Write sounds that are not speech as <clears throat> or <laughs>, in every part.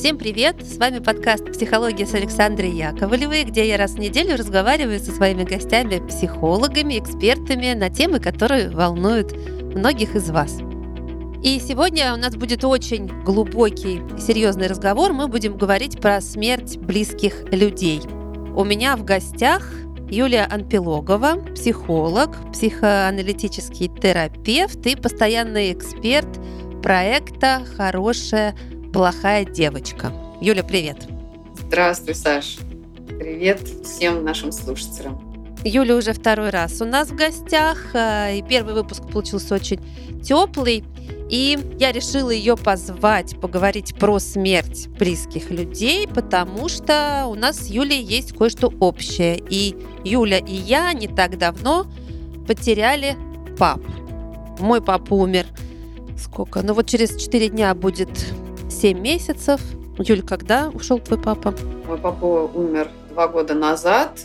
Всем привет! С вами подкаст «Психология» с Александрой Яковлевой, где я раз в неделю разговариваю со своими гостями, психологами, экспертами на темы, которые волнуют многих из вас. И сегодня у нас будет очень глубокий, серьезный разговор. Мы будем говорить про смерть близких людей. У меня в гостях Юлия Анпилогова, психолог, психоаналитический терапевт и постоянный эксперт проекта «Хорошая плохая девочка». Юля, привет. Здравствуй, Саш. Привет всем нашим слушателям. Юля уже второй раз у нас в гостях, э, и первый выпуск получился очень теплый. И я решила ее позвать, поговорить про смерть близких людей, потому что у нас с Юлей есть кое-что общее. И Юля и я не так давно потеряли пап. Мой папа умер сколько? Ну вот через 4 дня будет 7 месяцев. Юль, когда ушел твой папа? Мой папа умер два года назад.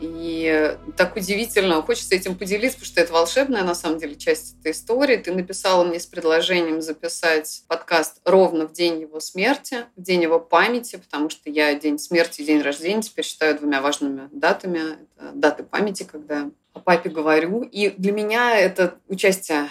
И так удивительно, хочется этим поделиться, потому что это волшебная, на самом деле, часть этой истории. Ты написала мне с предложением записать подкаст ровно в день его смерти, в день его памяти, потому что я день смерти и день рождения теперь считаю двумя важными датами. Это даты памяти, когда о папе говорю. И для меня это участие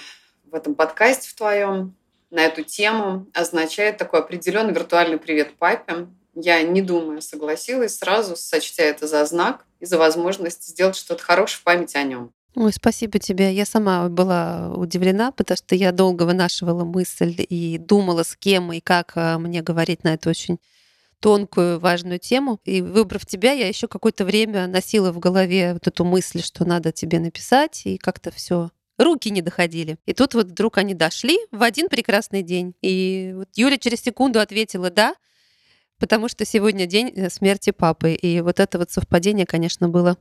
в этом подкасте в твоем на эту тему означает такой определенный виртуальный привет папе. Я, не думая, согласилась сразу, сочтя это за знак и за возможность сделать что-то хорошее в память о нем. Ой, спасибо тебе. Я сама была удивлена, потому что я долго вынашивала мысль и думала, с кем и как а, мне говорить на эту очень тонкую, важную тему. И выбрав тебя, я еще какое-то время носила в голове вот эту мысль, что надо тебе написать, и как-то все руки не доходили. И тут вот вдруг они дошли в один прекрасный день. И вот Юля через секунду ответила «да», потому что сегодня день э, смерти папы. И вот это вот совпадение, конечно, было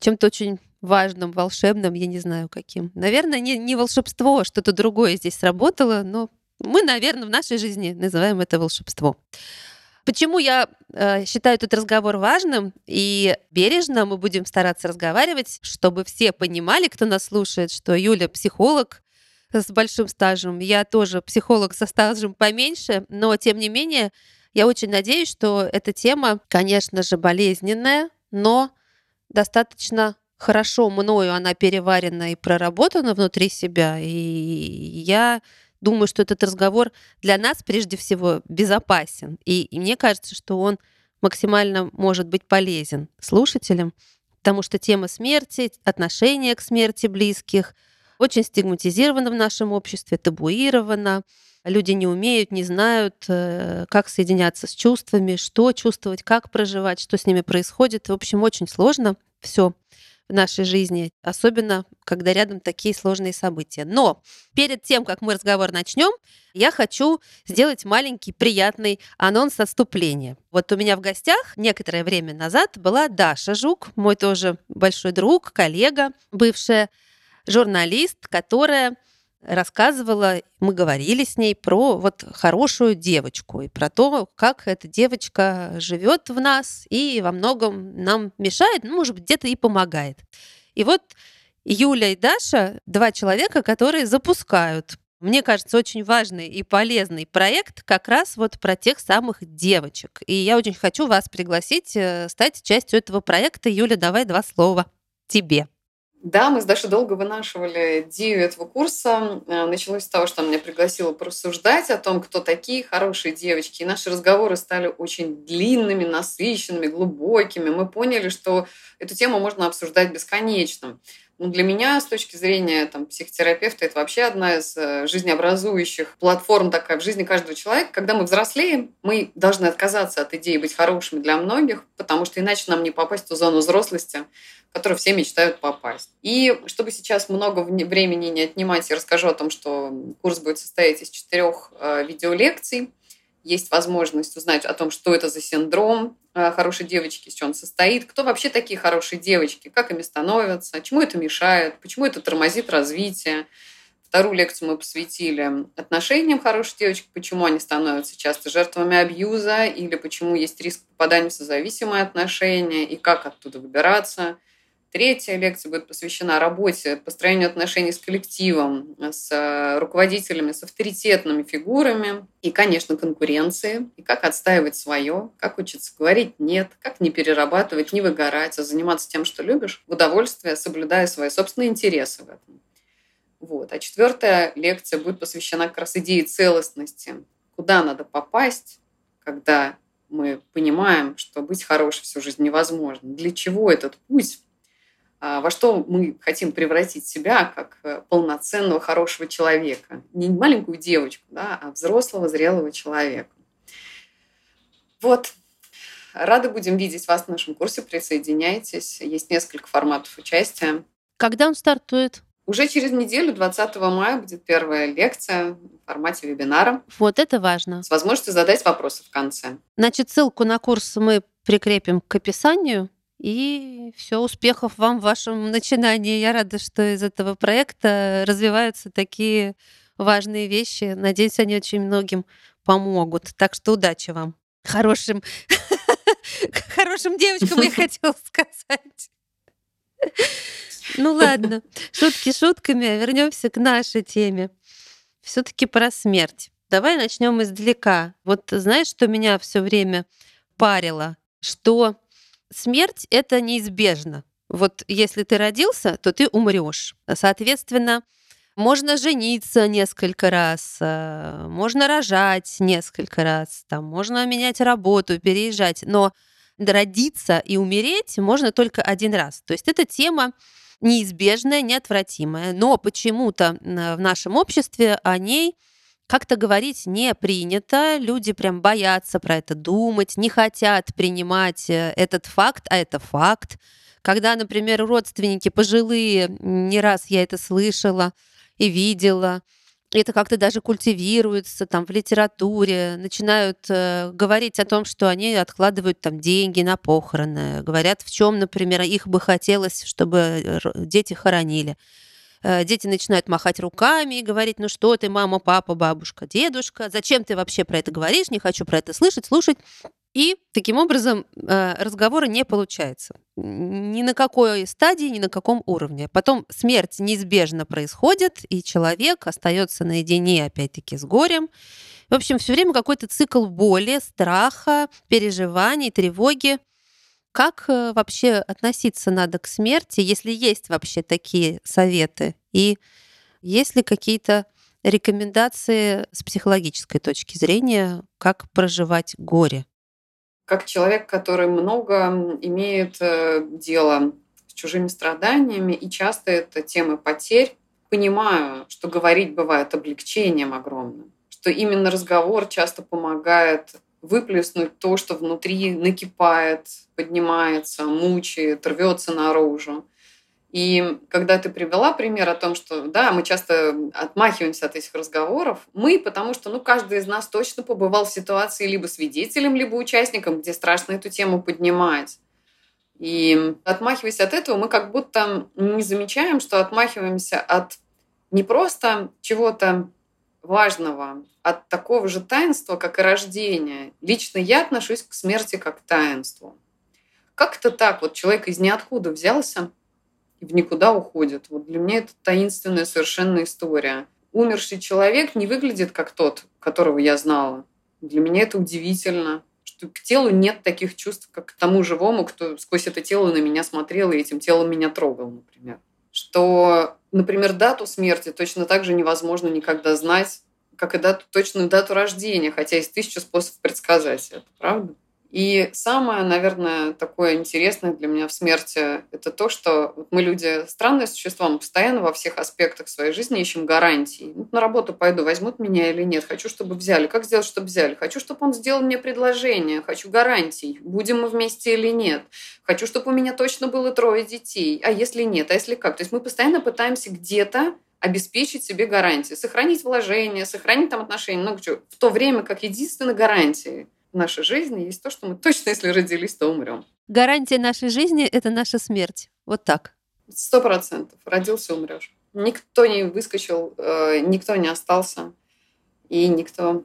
чем-то очень важным, волшебным, я не знаю каким. Наверное, не, не волшебство, а что-то другое здесь сработало, но мы, наверное, в нашей жизни называем это волшебство. Почему я э, считаю этот разговор важным и бережно мы будем стараться разговаривать, чтобы все понимали, кто нас слушает, что Юля психолог с большим стажем, я тоже психолог со стажем поменьше, но тем не менее я очень надеюсь, что эта тема, конечно же, болезненная, но достаточно хорошо мною она переварена и проработана внутри себя, и я думаю, что этот разговор для нас прежде всего безопасен. И, и мне кажется, что он максимально может быть полезен слушателям, потому что тема смерти, отношения к смерти близких очень стигматизирована в нашем обществе, табуирована. Люди не умеют, не знают, э, как соединяться с чувствами, что чувствовать, как проживать, что с ними происходит. В общем, очень сложно все в нашей жизни, особенно когда рядом такие сложные события. Но перед тем, как мы разговор начнем, я хочу сделать маленький приятный анонс отступления. Вот у меня в гостях некоторое время назад была Даша Жук, мой тоже большой друг, коллега, бывшая журналист, которая рассказывала, мы говорили с ней про вот хорошую девочку и про то, как эта девочка живет в нас и во многом нам мешает, ну, может быть, где-то и помогает. И вот Юля и Даша, два человека, которые запускают мне кажется, очень важный и полезный проект как раз вот про тех самых девочек. И я очень хочу вас пригласить э, стать частью этого проекта. Юля, давай два слова тебе. Да, мы с Дашей долго вынашивали идею этого курса. Э, началось с того, что она меня пригласила порассуждать о том, кто такие хорошие девочки. И наши разговоры стали очень длинными, насыщенными, глубокими. Мы поняли, что эту тему можно обсуждать бесконечно. Ну, для меня, с точки зрения там, психотерапевта, это вообще одна из э, жизнеобразующих платформ такая в жизни каждого человека. Когда мы взрослеем, мы должны отказаться от идеи быть хорошими для многих, потому что иначе нам не попасть в ту зону взрослости, в которую все мечтают попасть. И чтобы сейчас много времени не отнимать, я расскажу о том, что курс будет состоять из четырех э, видеолекций есть возможность узнать о том, что это за синдром э, хорошей девочки, из чего он состоит, кто вообще такие хорошие девочки, как ими становятся, чему это мешает, почему это тормозит развитие. Вторую лекцию мы посвятили отношениям хороших девочек, почему они становятся часто жертвами абьюза или почему есть риск попадания в созависимые отношения и как оттуда выбираться. Третья лекция будет посвящена работе, построению отношений с коллективом, с э, руководителями, с авторитетными фигурами и, конечно, конкуренции, и как отстаивать свое, как учиться говорить «нет», как не перерабатывать, не выгорать, а заниматься тем, что любишь, в удовольствие, соблюдая свои собственные интересы в этом. Вот. А четвертая лекция будет посвящена как раз идее целостности. Куда надо попасть, когда мы понимаем, что быть хорошим всю жизнь невозможно. Для чего этот путь? А, во что мы хотим превратить себя как э, полноценного хорошего человека. Не маленькую девочку, да, а взрослого, зрелого человека. Вот. Рады будем видеть вас в нашем курсе. Присоединяйтесь. Есть несколько форматов участия. Когда он стартует? Уже через неделю, 20 мая, будет первая лекция в формате вебинара. Вот это важно. С возможностью задать вопросы в конце. Значит, ссылку на курс мы прикрепим к описанию. И все, успехов вам в вашем начинании. Я рада, что из этого проекта развиваются такие важные вещи. Надеюсь, они очень многим помогут. Так что удачи вам. Хорошим, <laughs> хорошим девочкам я <laughs> хотела сказать. Ну ладно, шутки шутками, а вернемся к нашей теме. Все-таки про смерть. Давай начнем издалека. Вот знаешь, что меня все время парило? Что смерть это неизбежно. Вот если ты родился, то ты умрешь. Соответственно, можно жениться несколько раз, э, можно рожать несколько раз, там, можно менять работу, переезжать, но родиться и умереть можно только один раз. То есть эта тема неизбежная, неотвратимая, но почему-то в нашем обществе о ней как-то говорить не принято, люди прям боятся про это думать, не хотят принимать э, этот факт, а это факт. Когда, например, родственники пожилые, не раз я это слышала и видела, это как-то даже культивируется там в литературе, начинают э, говорить о том, что они откладывают там деньги на похороны, говорят, в чем, например, их бы хотелось, чтобы э, дети хоронили. Э, дети начинают махать руками и говорить, ну что ты, мама, папа, бабушка, дедушка, зачем ты вообще про это говоришь, не хочу про это слышать, слушать. И таким образом э, разговора не получается. Ни на какой стадии, ни на каком уровне. Потом смерть неизбежно происходит, и человек остается наедине, опять-таки, с горем. В общем, все время какой-то цикл боли, страха, переживаний, тревоги. Как э, вообще относиться надо к смерти, если есть вообще такие советы? И есть ли какие-то рекомендации с психологической точки зрения, как проживать горе? Как человек, который много имеет э, дело с чужими страданиями, и часто это темы потерь, понимаю, что говорить бывает облегчением огромным, что именно разговор часто помогает выплеснуть то, что внутри накипает, поднимается, мучает, рвется наружу. И когда ты привела пример о том, что да, мы часто отмахиваемся от этих разговоров, мы, потому что ну, каждый из нас точно побывал в ситуации либо свидетелем, либо участником, где страшно эту тему поднимать. И отмахиваясь от этого, мы как будто не замечаем, что отмахиваемся от не просто чего-то важного, от такого же таинства, как и рождение. Лично я отношусь к смерти как к таинству. Как это так? Вот человек из ниоткуда взялся и в никуда уходит. Вот для меня это таинственная совершенно история. Умерший человек не выглядит как тот, которого я знала. Для меня это удивительно, что к телу нет таких чувств, как к тому живому, кто сквозь это тело на меня смотрел и этим телом меня трогал, например. Что, например, дату смерти точно так же невозможно никогда знать, как и дату, точную дату рождения, хотя есть тысяча способов предсказать это, правда? И самое, наверное, такое интересное для меня в смерти – это то, что мы люди странные существа, мы постоянно во всех аспектах своей жизни ищем гарантии. Вот на работу пойду, возьмут меня или нет, хочу, чтобы взяли. Как сделать, чтобы взяли? Хочу, чтобы он сделал мне предложение, хочу гарантий, будем мы вместе или нет. Хочу, чтобы у меня точно было трое детей. А если нет? А если как? То есть мы постоянно пытаемся где-то обеспечить себе гарантии, сохранить вложения, сохранить там отношения, много чего. В то время как единственной гарантией в нашей жизни есть то, что мы точно, если родились, то умрем. Гарантия нашей жизни — это наша смерть. Вот так. Сто процентов. Родился, умрешь. Никто не выскочил, э, никто не остался, и никто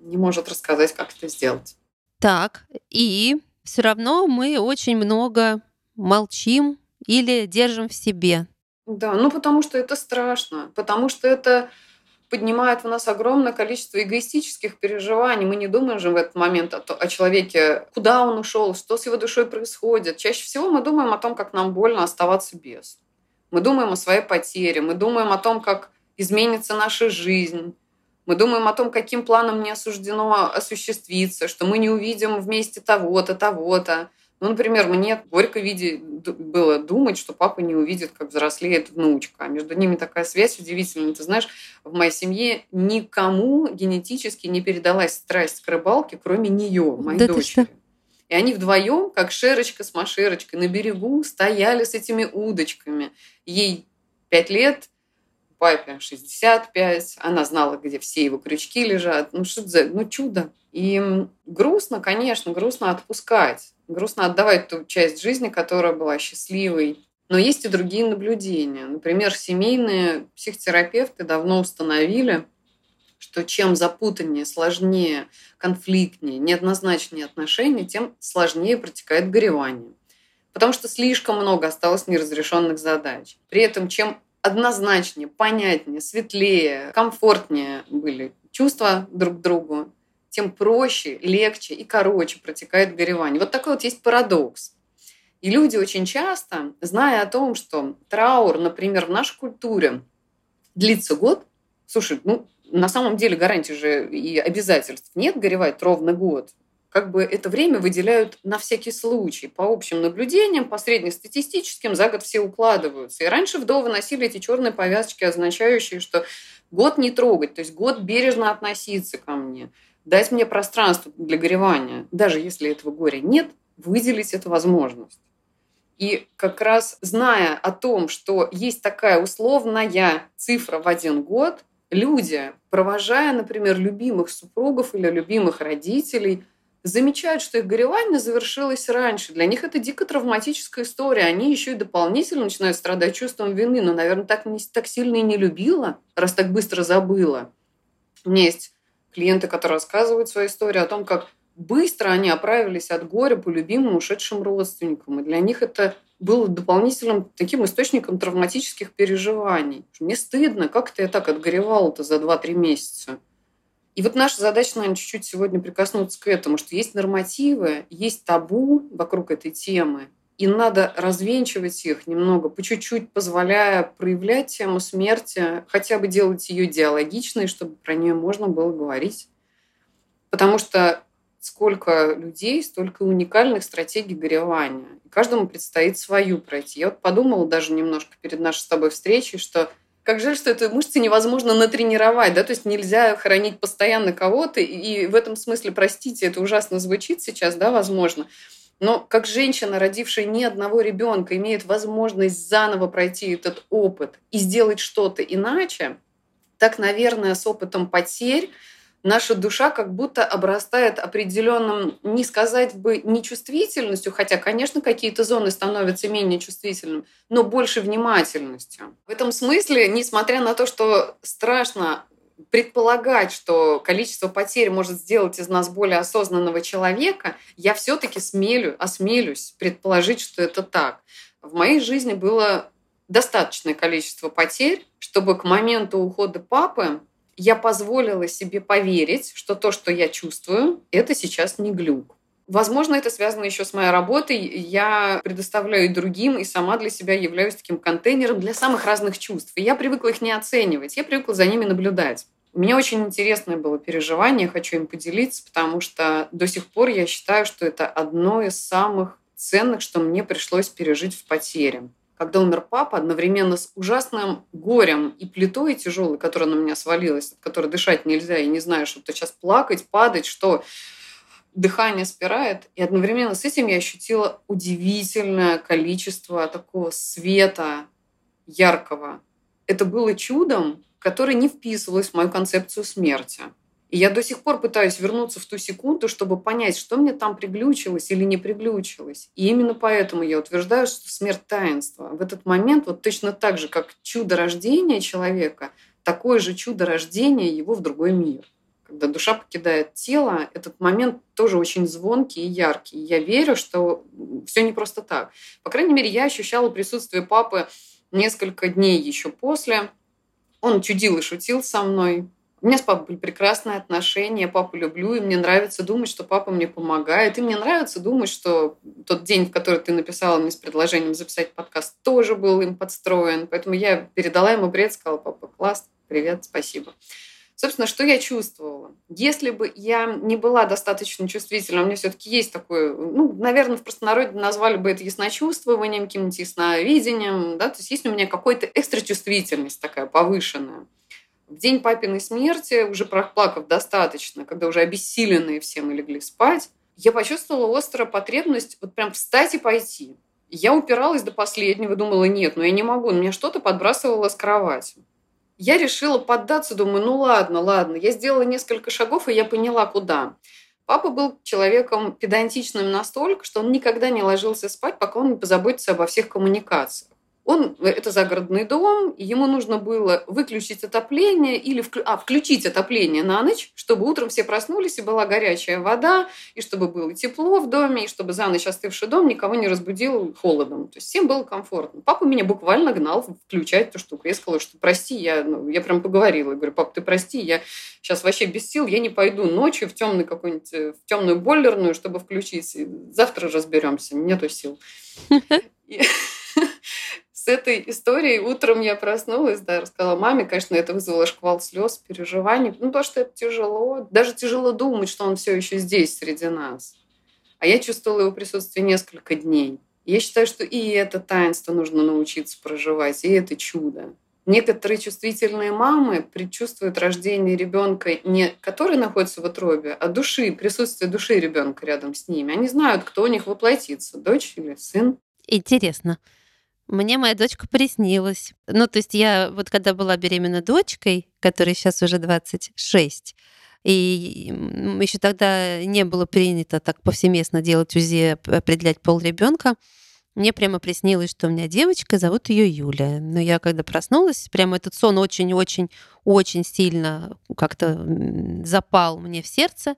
не может рассказать, как это сделать. Так, и все равно мы очень много молчим или держим в себе? Да, ну потому что это страшно, потому что это поднимает в нас огромное количество эгоистических переживаний. Мы не думаем же в этот момент о, о человеке, куда он ушел, что с его душой происходит. Чаще всего мы думаем о том, как нам больно оставаться без. Мы думаем о своей потере, мы думаем о том, как изменится наша жизнь. Мы думаем о том, каким планом не осуждено осуществиться, что мы не увидим вместе того-то, того-то. Ну, например, мне горько виде было думать, что папа не увидит, как взрослеет внучка. А между ними такая связь удивительная. Ты знаешь, в моей семье никому генетически не передалась страсть к рыбалке, кроме нее, моей да дочери. И они вдвоем, как Шерочка с Машерочкой, на берегу стояли с этими удочками. Ей пять лет, папе 65, она знала, где все его крючки лежат. Ну, что за, ну, чудо. И грустно, конечно, грустно отпускать грустно отдавать ту часть жизни, которая была счастливой. Но есть и другие наблюдения. Например, семейные психотерапевты давно установили, что чем запутаннее, сложнее, конфликтнее, неоднозначнее отношения, тем сложнее протекает горевание. Потому что слишком много осталось неразрешенных задач. При этом, чем однозначнее, понятнее, светлее, комфортнее были чувства друг к другу, тем проще, легче и короче протекает горевание. Вот такой вот есть парадокс. И люди очень часто, зная о том, что траур, например, в нашей культуре длится год, слушай, ну, на самом деле гарантий же и обязательств нет горевать ровно год. Как бы это время выделяют на всякий случай. По общим наблюдениям, по среднестатистическим, за год все укладываются. И раньше вдовы носили эти черные повязочки, означающие, что год не трогать, то есть год бережно относиться ко мне – дать мне пространство для горевания, даже если этого горя нет, выделить эту возможность. И как раз зная о том, что есть такая условная цифра в один год, люди, провожая, например, любимых супругов или любимых родителей, замечают, что их горевание завершилось раньше. Для них это дико травматическая история. Они еще и дополнительно начинают страдать чувством вины. Но, наверное, так, не, так сильно и не любила, раз так быстро забыла. У меня есть клиенты, которые рассказывают свою историю о том, как быстро они оправились от горя по любимым ушедшим родственникам. И для них это было дополнительным таким источником травматических переживаний. Мне стыдно, как это я так отгоревала-то за 2-3 месяца. И вот наша задача, наверное, чуть-чуть сегодня прикоснуться к этому, что есть нормативы, есть табу вокруг этой темы, и надо развенчивать их немного, по чуть-чуть позволяя проявлять тему смерти, хотя бы делать ее идеологичной, чтобы про нее можно было говорить. Потому что сколько людей, столько уникальных стратегий горевания. И каждому предстоит свою пройти. Я вот подумала даже немножко перед нашей с тобой встречей, что как жаль, что эту мышцы невозможно натренировать, да, то есть нельзя хранить постоянно кого-то, и в этом смысле, простите, это ужасно звучит сейчас, да, возможно, но как женщина, родившая ни одного ребенка, имеет возможность заново пройти этот опыт и сделать что-то иначе, так, наверное, с опытом потерь наша душа как будто обрастает определенным, не сказать бы нечувствительностью, хотя, конечно, какие-то зоны становятся менее чувствительными, но больше внимательностью. В этом смысле, несмотря на то, что страшно предполагать, что количество потерь может сделать из нас более осознанного человека, я все-таки смелю, осмелюсь предположить, что это так. В моей жизни было достаточное количество потерь, чтобы к моменту ухода папы я позволила себе поверить, что то, что я чувствую, это сейчас не глюк. Возможно, это связано еще с моей работой. Я предоставляю и другим, и сама для себя являюсь таким контейнером для самых разных чувств. И я привыкла их не оценивать, я привыкла за ними наблюдать. У меня очень интересное было переживание, хочу им поделиться, потому что до сих пор я считаю, что это одно из самых ценных, что мне пришлось пережить в потере. Когда умер папа, одновременно с ужасным горем и плитой тяжелой, которая на меня свалилась, от которой дышать нельзя, и не знаю, что-то сейчас плакать, падать, что дыхание спирает. И одновременно с этим я ощутила удивительное количество такого света яркого. Это было чудом, которое не вписывалось в мою концепцию смерти. И я до сих пор пытаюсь вернуться в ту секунду, чтобы понять, что мне там приглючилось или не приглючилось. И именно поэтому я утверждаю, что смерть таинства. В этот момент, вот точно так же, как чудо рождения человека, такое же чудо рождения его в другой мир когда душа покидает тело, этот момент тоже очень звонкий и яркий. Я верю, что все не просто так. По крайней мере, я ощущала присутствие папы несколько дней еще после. Он чудил и шутил со мной. У меня с папой были прекрасные отношения, я папу люблю, и мне нравится думать, что папа мне помогает. И мне нравится думать, что тот день, в который ты написала мне с предложением записать подкаст, тоже был им подстроен. Поэтому я передала ему бред, сказала, папа, класс, привет, спасибо. Собственно, что я чувствовала? Если бы я не была достаточно чувствительна, у меня все-таки есть такое, ну, наверное, в простонародье назвали бы это ясночувствованием, каким-нибудь ясновидением, да, то есть есть у меня какая-то экстрачувствительность такая повышенная. В день папиной смерти, уже проплакав достаточно, когда уже обессиленные все мы легли спать, я почувствовала острую потребность вот прям встать и пойти. Я упиралась до последнего, думала, нет, ну я не могу, меня что-то подбрасывало с кровати. Я решила поддаться, думаю, ну ладно, ладно. Я сделала несколько шагов, и я поняла, куда. Папа был человеком педантичным настолько, что он никогда не ложился спать, пока он не позаботится обо всех коммуникациях. Он, это загородный дом, ему нужно было выключить отопление или вклю, а, включить отопление на ночь, чтобы утром все проснулись, и была горячая вода, и чтобы было тепло в доме, и чтобы за ночь остывший дом никого не разбудил холодом. То есть всем было комфортно. Папа меня буквально гнал включать эту штуку. Я сказала, что прости, я, ну, я прям поговорила. Я говорю, пап, ты прости, я сейчас вообще без сил, я не пойду ночью в темный какой-нибудь, в темную бойлерную, чтобы включить. Завтра разберемся, нету сил <laughs> с этой историей утром я проснулась, да, рассказала маме, конечно, это вызвало шквал слез, переживаний, ну, то, что это тяжело, даже тяжело думать, что он все еще здесь, среди нас. А я чувствовала его присутствие несколько дней. Я считаю, что и это таинство нужно научиться проживать, и это чудо. Некоторые чувствительные мамы предчувствуют рождение ребенка, не который находится в утробе, а души, присутствие души ребенка рядом с ними. Они знают, кто у них воплотится, дочь или сын. Интересно. Мне моя дочка приснилась. Ну, то есть я вот когда была беременна дочкой, которой сейчас уже 26, и еще тогда не было принято так повсеместно делать УЗИ, определять пол ребенка. Мне прямо приснилось, что у меня девочка, зовут ее Юля. Но я когда проснулась, прямо этот сон очень-очень-очень сильно как-то запал мне в сердце.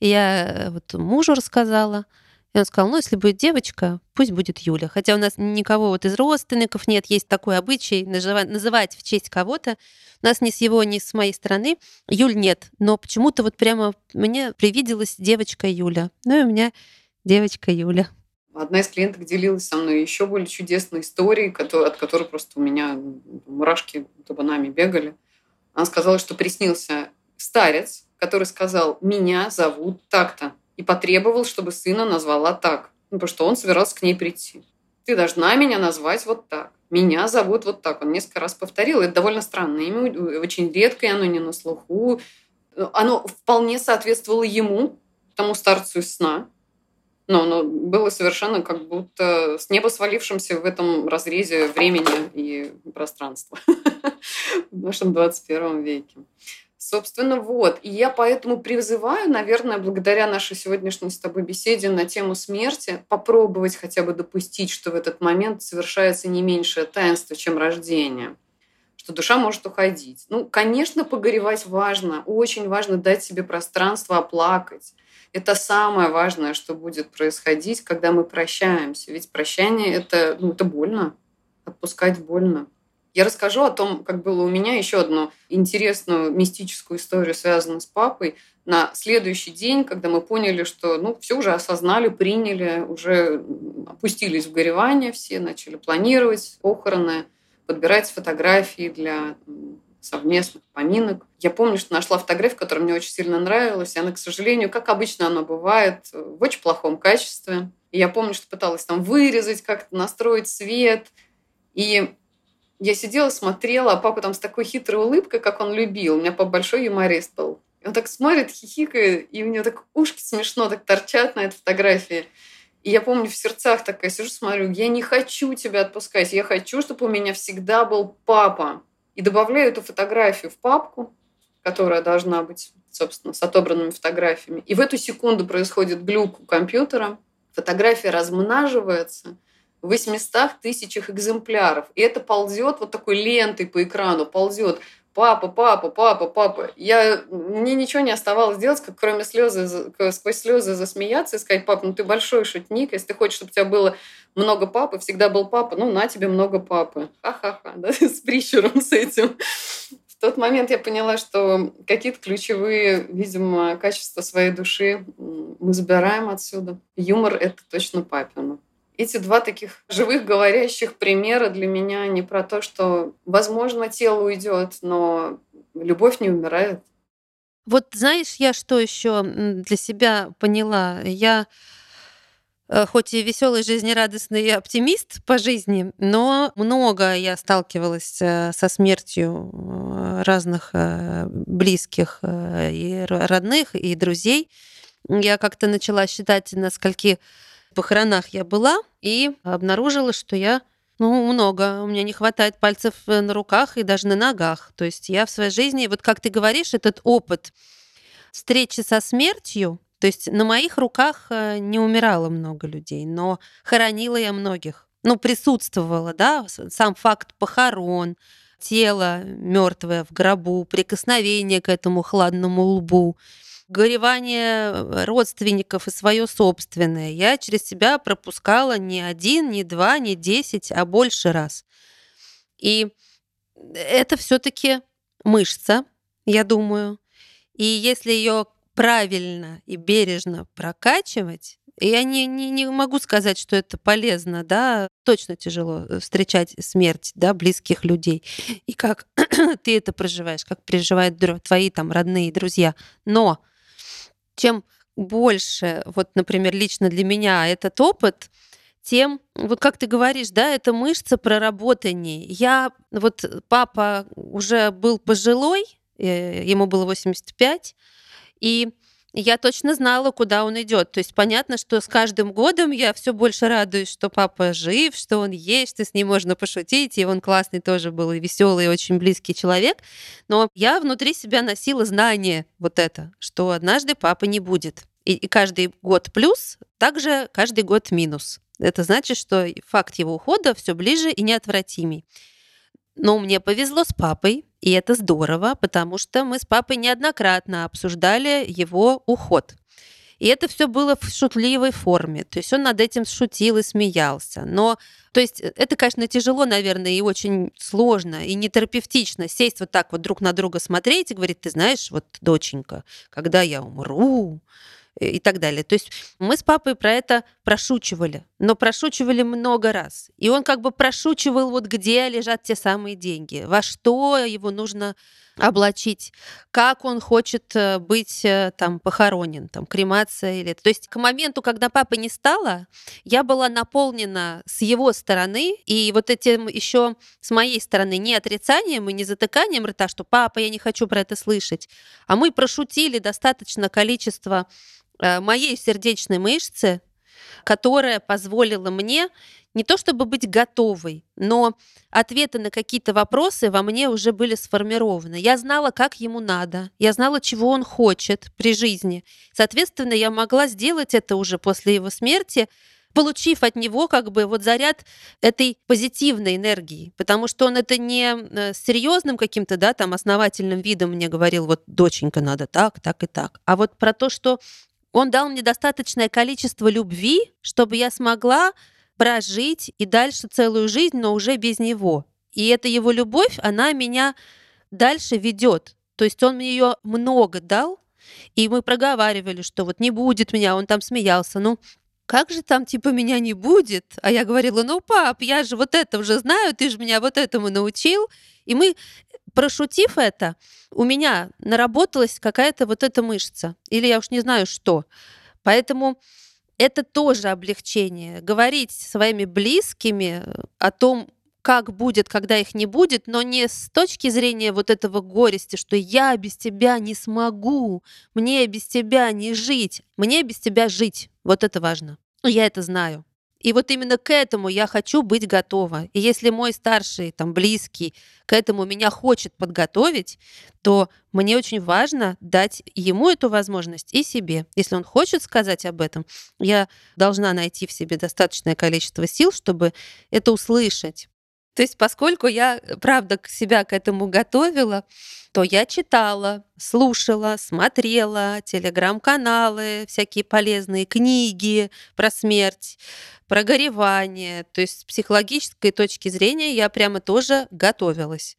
И я вот мужу рассказала. И он сказал, ну, если будет девочка, пусть будет Юля. Хотя у нас никого вот из родственников нет, есть такой обычай называть, в честь кого-то. У нас ни с его, ни с моей стороны Юль нет. Но почему-то вот прямо мне привиделась девочка Юля. Ну и у меня девочка Юля. Одна из клиенток делилась со мной еще более чудесной историей, от которой просто у меня мурашки табунами бегали. Она сказала, что приснился старец, который сказал, меня зовут так-то и потребовал, чтобы сына назвала так, ну, потому что он собирался к ней прийти. Ты должна меня назвать вот так. Меня зовут вот так. Он несколько раз повторил. Это довольно странное имя, очень редкое, оно не на слуху. Оно вполне соответствовало ему, тому старцу из сна. Но оно было совершенно как будто с неба свалившимся в этом разрезе времени и пространства <laughs> в нашем 21 веке. Собственно, вот. И я поэтому призываю, наверное, благодаря нашей сегодняшней с тобой беседе на тему смерти, попробовать хотя бы допустить, что в этот момент совершается не меньшее таинство, чем рождение что душа может уходить. Ну, конечно, погоревать важно, очень важно дать себе пространство оплакать. Это самое важное, что будет происходить, когда мы прощаемся. Ведь прощание это, ну, это больно. Отпускать больно. Я расскажу о том, как было у меня еще одну интересную мистическую историю, связанную с папой. На следующий день, когда мы поняли, что ну, все уже осознали, приняли, уже опустились в горевание все, начали планировать похороны, подбирать фотографии для совместных поминок. Я помню, что нашла фотографию, которая мне очень сильно нравилась, и она, к сожалению, как обычно оно бывает, в очень плохом качестве. И я помню, что пыталась там вырезать, как-то настроить свет. И я сидела, смотрела, а папа там с такой хитрой улыбкой, как он любил. У меня папа большой юморист был. И он так смотрит, хихикает, и у него так ушки смешно так торчат на этой фотографии. И я помню, в сердцах такая сижу, смотрю, я не хочу тебя отпускать, я хочу, чтобы у меня всегда был папа. И добавляю эту фотографию в папку, которая должна быть, собственно, с отобранными фотографиями. И в эту секунду происходит глюк у компьютера, фотография размноживается, 800 тысячах экземпляров. И это ползет вот такой лентой по экрану, ползет папа, папа, папа, папа. Я, мне ничего не оставалось делать, как кроме слезы, сквозь слезы засмеяться и сказать, пап, ну ты большой шутник, если ты хочешь, чтобы у тебя было много папы, всегда был папа, ну на тебе много папы. Ха-ха-ха, да, <laughs> с прищуром с этим. В тот момент я поняла, что какие-то ключевые, видимо, качества своей души мы забираем отсюда. Юмор — это точно папина эти два таких живых говорящих примера для меня не про то, что, возможно, тело уйдет, но любовь не умирает. Вот знаешь, я что еще для себя поняла? Я э, хоть и веселый, жизнерадостный оптимист по жизни, но много я сталкивалась э, со смертью э, разных близких и родных, и друзей. Я как-то начала считать, на скольки похоронах я была и обнаружила, что я ну, много. У меня не хватает пальцев э, на руках и даже на ногах. То есть я в своей жизни, вот как ты говоришь, этот опыт встречи со смертью, то есть на моих руках э, не умирало много людей, но хоронила я многих. Ну, присутствовала, да, сам факт похорон, тело мертвое в гробу, прикосновение к этому хладному лбу горевание э, родственников и свое собственное я через себя пропускала не один, не два, не десять, а больше раз. И это все-таки мышца, я думаю. И если ее правильно и бережно прокачивать, я не, не, не могу сказать, что это полезно, да, точно тяжело э, встречать смерть, да, близких людей. И как <clears throat> ты это проживаешь, как переживают твои там родные друзья. Но чем больше, вот, например, лично для меня этот опыт, тем, вот как ты говоришь, да, это мышца проработаннее. Я, вот папа уже был пожилой, э, ему было 85, и я точно знала, куда он идет. То есть понятно, что с каждым годом я все больше радуюсь, что папа жив, что он есть, что с ним можно пошутить, и он классный тоже был, и веселый, и очень близкий человек. Но я внутри себя носила знание вот это, что однажды папы не будет. И, и каждый год плюс, также каждый год минус. Это значит, что факт его ухода все ближе и неотвратимей. Но мне повезло с папой, и это здорово, потому что мы с папой неоднократно обсуждали его уход. И это все было в шутливой форме. То есть он над этим шутил и смеялся. Но, то есть э, это, конечно, тяжело, наверное, и очень сложно, и нетерапевтично сесть вот так вот друг на друга смотреть и говорить, ты знаешь, вот, доченька, когда я умру, и так далее. То есть мы с папой про это прошучивали, но прошучивали много раз. И он как бы прошучивал, вот где лежат те самые деньги, во что его нужно облачить, как он хочет э, быть э, там похоронен, там кремация или... То есть к моменту, когда папы не стало, я была наполнена с его стороны, и вот этим еще с моей стороны не отрицанием и не затыканием рта, что папа, я не хочу про это слышать, а мы прошутили достаточно количество Э, моей сердечной мышцы, которая позволила мне не то чтобы быть готовой, но ответы на какие-то вопросы во мне уже были сформированы. Я знала, как ему надо, я знала, чего он хочет при жизни. Соответственно, я могла сделать это уже после его смерти, получив от него как бы вот заряд этой позитивной энергии, потому что он это не э, серьезным каким-то, да, там основательным видом мне говорил, вот, доченька, надо так, так и так, а вот про то, что он дал мне достаточное количество любви, чтобы я смогла прожить и дальше целую жизнь, но уже без него. И эта его любовь, она меня дальше ведет. То есть он мне ее много дал, и мы проговаривали, что вот не будет меня, он там смеялся. Ну, как же там типа меня не будет? А я говорила, ну, пап, я же вот это уже знаю, ты же меня вот этому научил. И мы прошутив это, у меня наработалась какая-то вот эта мышца. Или я уж не знаю что. Поэтому это тоже облегчение. Говорить своими близкими о том, как будет, когда их не будет, но не с точки зрения вот этого горести, что я без тебя не смогу, мне без тебя не жить, мне без тебя жить. Вот это важно. Я это знаю. И вот именно к этому я хочу быть готова. И если мой старший, там, близкий к этому меня хочет подготовить, то мне очень важно дать ему эту возможность и себе. Если он хочет сказать об этом, я должна найти в себе достаточное количество сил, чтобы это услышать. То есть, поскольку я, правда, себя к этому готовила, то я читала, слушала, смотрела телеграм-каналы, всякие полезные книги про смерть, про горевание. То есть с психологической точки зрения я прямо тоже готовилась.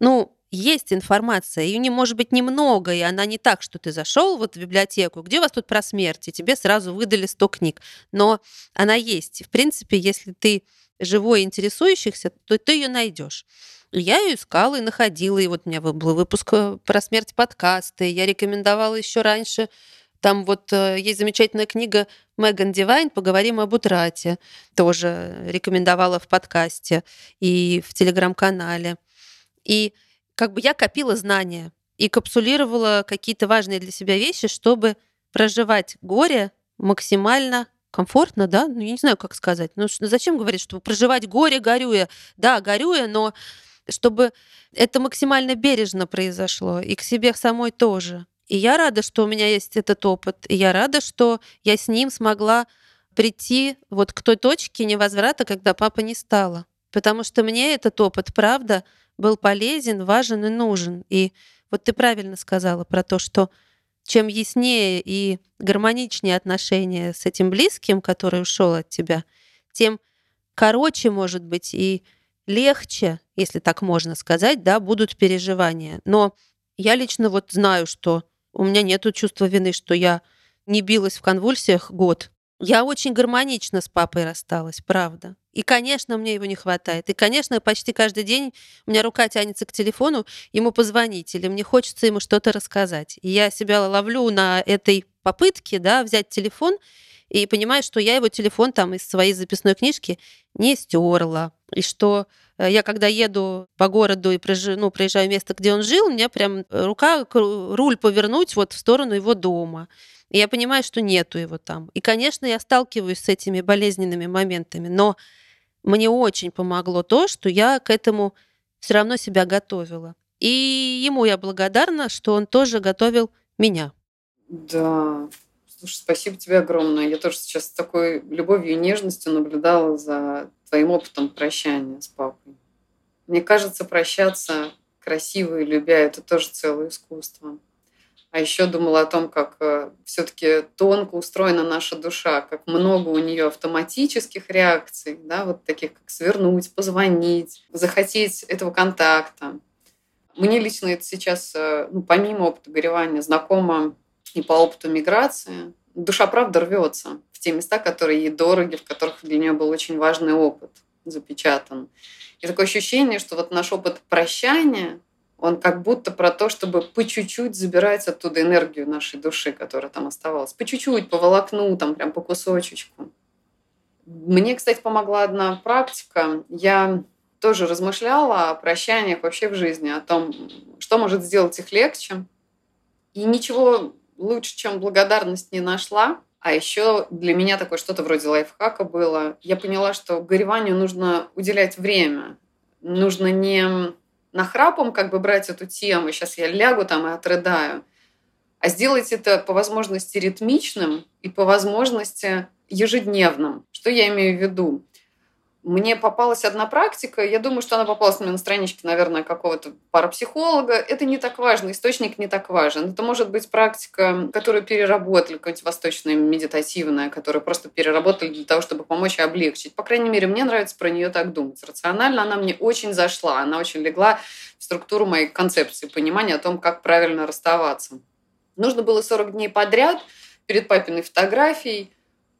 Ну, есть информация, ее не может быть немного, и она не так, что ты зашел вот в библиотеку, где у вас тут про смерть, и тебе сразу выдали 100 книг. Но она есть. В принципе, если ты живой интересующихся, то ты ее найдешь. Я ее искала и находила, и вот у меня был выпуск э, про смерть подкасты, я рекомендовала еще раньше там вот э, есть замечательная книга Меган Дивайн «Поговорим об утрате». Тоже рекомендовала в подкасте и в телеграм-канале. И как бы я копила знания и капсулировала какие-то важные для себя вещи, чтобы проживать горе максимально комфортно, да? Ну, я не знаю, как сказать. Ну, зачем говорить, что проживать горе горюя? Да, горюя, но чтобы это максимально бережно произошло, и к себе самой тоже. И я рада, что у меня есть этот опыт, и я рада, что я с ним смогла прийти вот к той точке невозврата, когда папа не стало. Потому что мне этот опыт, правда, был полезен, важен и нужен. И вот ты правильно сказала про то, что чем яснее и гармоничнее отношения с этим близким, который ушел от тебя, тем короче, может быть, и легче, если так можно сказать, да, будут переживания. Но я лично вот знаю, что у меня нет чувства вины, что я не билась в конвульсиях год. Я очень гармонично с папой рассталась, правда. И, конечно, мне его не хватает. И, конечно, почти каждый день у меня рука тянется к телефону ему позвонить, или мне хочется ему что-то рассказать. И я себя ловлю на этой попытке, да, взять телефон и понимаю, что я его телефон там из своей записной книжки не стерла. И что э, я когда еду по городу и проезжаю, ну, проезжаю место, где он жил, у меня прям рука, руль повернуть вот в сторону его дома. И я понимаю, что нету его там. И, конечно, я сталкиваюсь с этими болезненными моментами, но мне очень помогло то, что я к этому все равно себя готовила. И ему я благодарна, что он тоже готовил меня. Да, Слушай, спасибо тебе огромное. Я тоже сейчас с такой любовью и нежностью наблюдала за твоим опытом прощания с папой. Мне кажется, прощаться красиво и любя – это тоже целое искусство. А еще думала о том, как э, все-таки тонко устроена наша душа, как много у нее автоматических реакций, да, вот таких как свернуть, позвонить, захотеть этого контакта. Мне лично это сейчас, э, ну, помимо опыта горевания, знакомо и по опыту миграции. Душа, правда, рвется в те места, которые ей дороги, в которых для нее был очень важный опыт запечатан. И такое ощущение, что вот наш опыт прощания – он как будто про то, чтобы по чуть-чуть забирать оттуда энергию нашей души, которая там оставалась. По чуть-чуть, по волокну, там прям по кусочечку. Мне, кстати, помогла одна практика. Я тоже размышляла о прощаниях вообще в жизни, о том, что может сделать их легче. И ничего лучше, чем благодарность не нашла. А еще для меня такое что-то вроде лайфхака было. Я поняла, что гореванию нужно уделять время. Нужно не нахрапом как бы брать эту тему, сейчас я лягу там и отрыдаю, а сделать это по возможности ритмичным и по возможности ежедневным. Что я имею в виду? Мне попалась одна практика, я думаю, что она попалась мне на страничке, наверное, какого-то парапсихолога. Это не так важно, источник не так важен. Это может быть практика, которую переработали, какая-нибудь восточная медитативная, которую просто переработали для того, чтобы помочь и облегчить. По крайней мере, мне нравится про нее так думать. Рационально она мне очень зашла, она очень легла в структуру моей концепции, понимания о том, как правильно расставаться. Нужно было 40 дней подряд перед папиной фотографией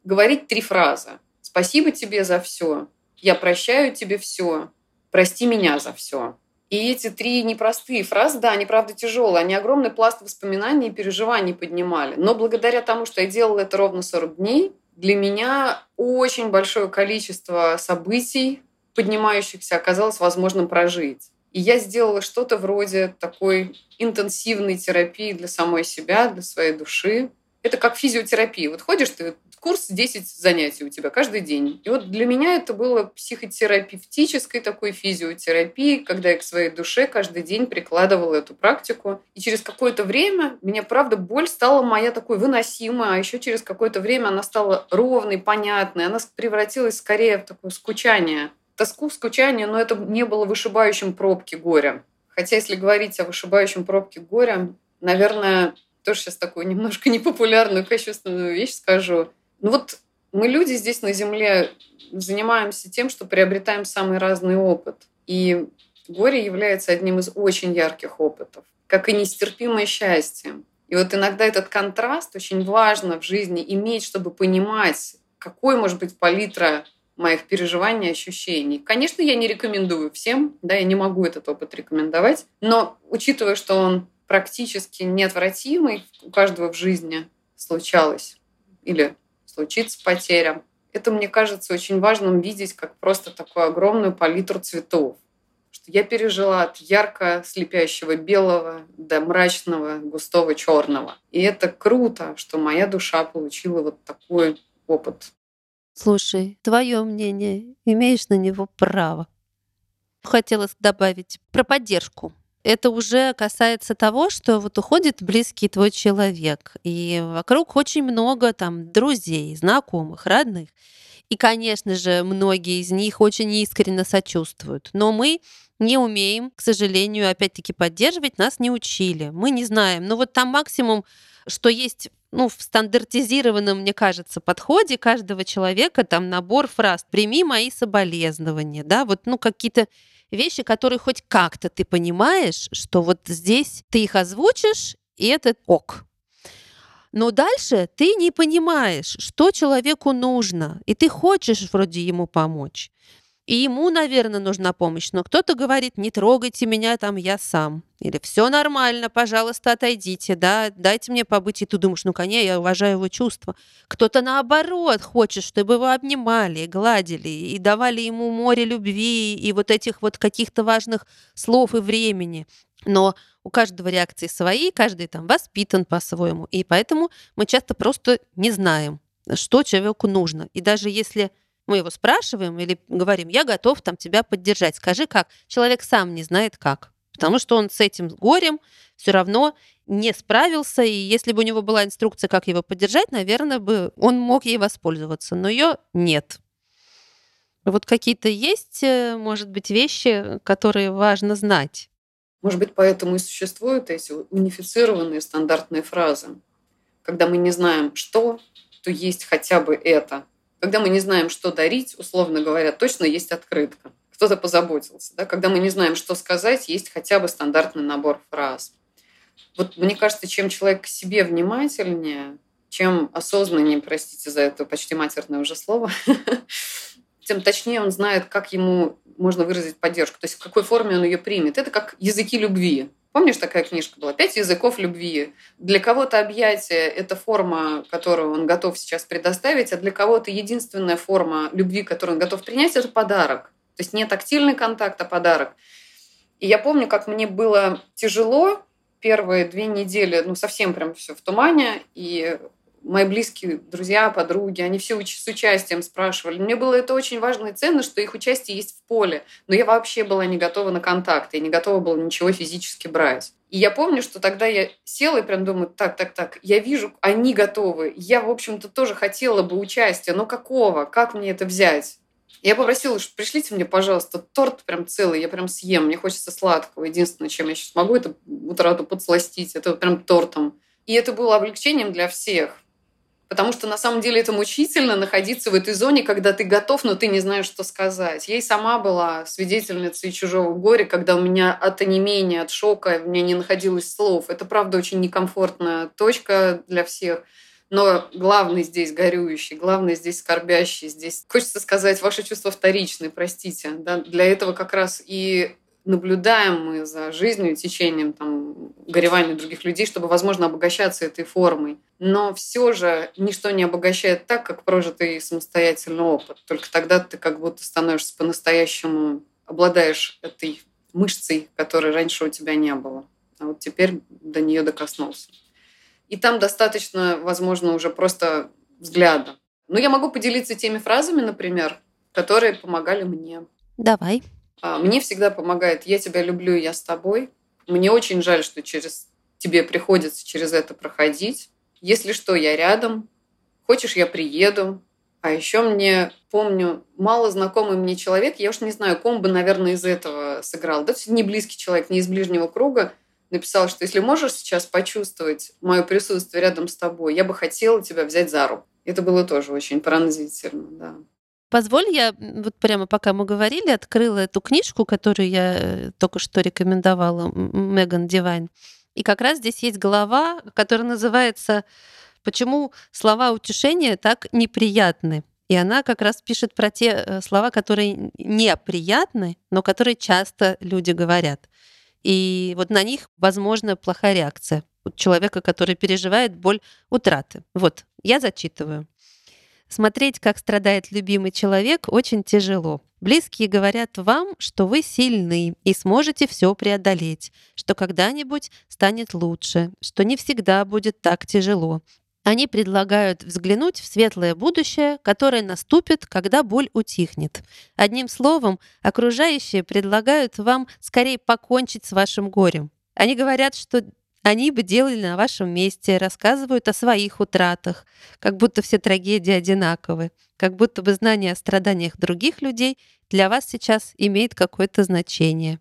говорить три фразы. «Спасибо тебе за все», я прощаю тебе все, прости меня за все. И эти три непростые фразы, да, они правда тяжелые, они огромный пласт воспоминаний и переживаний поднимали. Но благодаря тому, что я делала это ровно 40 дней, для меня очень большое количество событий, поднимающихся, оказалось возможным прожить. И я сделала что-то вроде такой интенсивной терапии для самой себя, для своей души. Это как физиотерапия. Вот ходишь ты курс 10 занятий у тебя каждый день. И вот для меня это было психотерапевтической такой физиотерапией, когда я к своей душе каждый день прикладывала эту практику. И через какое-то время меня, правда, боль стала моя такой выносимой, а еще через какое-то время она стала ровной, понятной, она превратилась скорее в такое скучание. тоску, скучание, но это не было вышибающим пробки горя. Хотя, если говорить о вышибающем пробке горя, наверное, тоже сейчас такую немножко <laughs> непопулярную, кощунственную вещь скажу. Ну вот мы люди здесь на Земле занимаемся тем, что приобретаем самый разный опыт. И горе является одним из очень ярких опытов, как и нестерпимое счастье. И вот иногда этот контраст очень важно в жизни иметь, чтобы понимать, какой может быть палитра моих переживаний, ощущений. Конечно, я не рекомендую всем, да, я не могу этот опыт рекомендовать, но учитывая, что он практически неотвратимый, у каждого в жизни случалось или случится потеря, это, мне кажется, очень важным видеть как просто такую огромную палитру цветов. Что я пережила от ярко слепящего белого до мрачного густого черного. И это круто, что моя душа получила вот такой опыт. Слушай, твое мнение, имеешь на него право. Хотелось добавить про поддержку. Это уже касается того, что вот уходит близкий твой человек, и вокруг очень много там друзей, знакомых, родных. И, конечно же, многие из них очень искренне сочувствуют. Но мы не умеем, к сожалению, опять-таки поддерживать, нас не учили. Мы не знаем. Ну вот там максимум, что есть ну, в стандартизированном, мне кажется, подходе каждого человека там набор фраз «прими мои соболезнования», да, вот, ну, какие-то вещи, которые хоть как-то ты понимаешь, что вот здесь ты их озвучишь, и это ок. Но дальше ты не понимаешь, что человеку нужно, и ты хочешь вроде ему помочь. И ему, наверное, нужна помощь. Но кто-то говорит, не трогайте меня, там я сам. Или все нормально, пожалуйста, отойдите, да, дайте мне побыть. И ты думаешь, ну, конечно, я уважаю его чувства. Кто-то наоборот хочет, чтобы его обнимали, гладили и давали ему море любви и вот этих вот каких-то важных слов и времени. Но у каждого реакции свои, каждый там воспитан по-своему. И поэтому мы часто просто не знаем, что человеку нужно. И даже если мы его спрашиваем или говорим, я готов там тебя поддержать. Скажи как. Человек сам не знает как. Потому что он с этим горем все равно не справился, и если бы у него была инструкция, как его поддержать, наверное, бы он мог ей воспользоваться, но ее нет. Вот какие-то есть, э, может быть, вещи, которые важно знать. Может быть, поэтому и существуют эти унифицированные стандартные фразы. Когда мы не знаем, что, то есть хотя бы это. Когда мы не знаем, что дарить, условно говоря, точно есть открытка. Кто-то позаботился. Да? Когда мы не знаем, что сказать, есть хотя бы стандартный набор фраз. Вот мне кажется, чем человек к себе внимательнее, чем осознаннее, простите за это почти матерное уже слово, <laughs> тем точнее он знает, как ему можно выразить поддержку, то есть в какой форме он ее примет. Это как языки любви. Помнишь, такая книжка была? «Пять языков любви». Для кого-то объятие – это форма, которую он готов сейчас предоставить, а для кого-то единственная форма любви, которую он готов принять – это подарок. То есть не тактильный контакт, а подарок. И я помню, как мне было тяжело первые две недели, ну, совсем прям все в тумане, и мои близкие друзья, подруги, они все с участием спрашивали. Мне было это очень важно и ценно, что их участие есть в поле. Но я вообще была не готова на контакт, я не готова была ничего физически брать. И я помню, что тогда я села и прям думаю, так, так, так, я вижу, они готовы. Я, в общем-то, тоже хотела бы участия, но какого? Как мне это взять? Я попросила, что пришлите мне, пожалуйста, торт прям целый, я прям съем, мне хочется сладкого. Единственное, чем я сейчас могу, это утрату подсластить, это прям тортом. И это было облегчением для всех. Потому что на самом деле это мучительно находиться в этой зоне, когда ты готов, но ты не знаешь, что сказать. Я и сама была свидетельницей чужого горя, когда у меня от онемения, от шока, у меня не находилось слов. Это, правда, очень некомфортная точка для всех. Но главный здесь горюющий, главный здесь скорбящий, здесь, хочется сказать, ваши чувства вторичны, простите. Да? Для этого как раз и наблюдаем мы за жизнью, течением там, горевания других людей, чтобы, возможно, обогащаться этой формой. Но все же ничто не обогащает так, как прожитый самостоятельный опыт. Только тогда ты как будто становишься по-настоящему, обладаешь этой мышцей, которой раньше у тебя не было. А вот теперь до нее докоснулся. И там достаточно, возможно, уже просто взгляда. Но я могу поделиться теми фразами, например, которые помогали мне. Давай. А, мне всегда помогает «я тебя люблю, я с тобой». Мне очень жаль, что через тебе приходится через это проходить. Если что, я рядом. Хочешь, я приеду. А еще мне, помню, мало знакомый мне человек, я уж не знаю, ком бы, наверное, из этого сыграл. Да, не близкий человек, не из ближнего круга, написал, что если можешь сейчас почувствовать мое присутствие рядом с тобой, я бы хотела тебя взять за руку. Это было тоже очень пронзительно, да. Позволь, я вот прямо пока мы говорили, открыла эту книжку, которую я э, только что рекомендовала, Меган Дивайн. И как раз здесь есть глава, которая называется «Почему слова утешения так неприятны?» И она как раз пишет про те э, слова, которые неприятны, но которые часто люди говорят. И вот на них, возможно, плохая реакция у человека, который переживает боль утраты. Вот, я зачитываю. Смотреть, как страдает любимый человек, очень тяжело. Близкие говорят вам, что вы сильны и сможете все преодолеть, что когда-нибудь станет лучше, что не всегда будет так тяжело. Они предлагают взглянуть в светлое будущее, которое наступит, когда боль утихнет. Одним словом, окружающие предлагают вам скорее покончить с вашим горем. Они говорят, что они бы делали на вашем месте, рассказывают о своих утратах, как будто все трагедии одинаковы, как будто бы знание о страданиях других людей для вас сейчас имеет какое-то значение.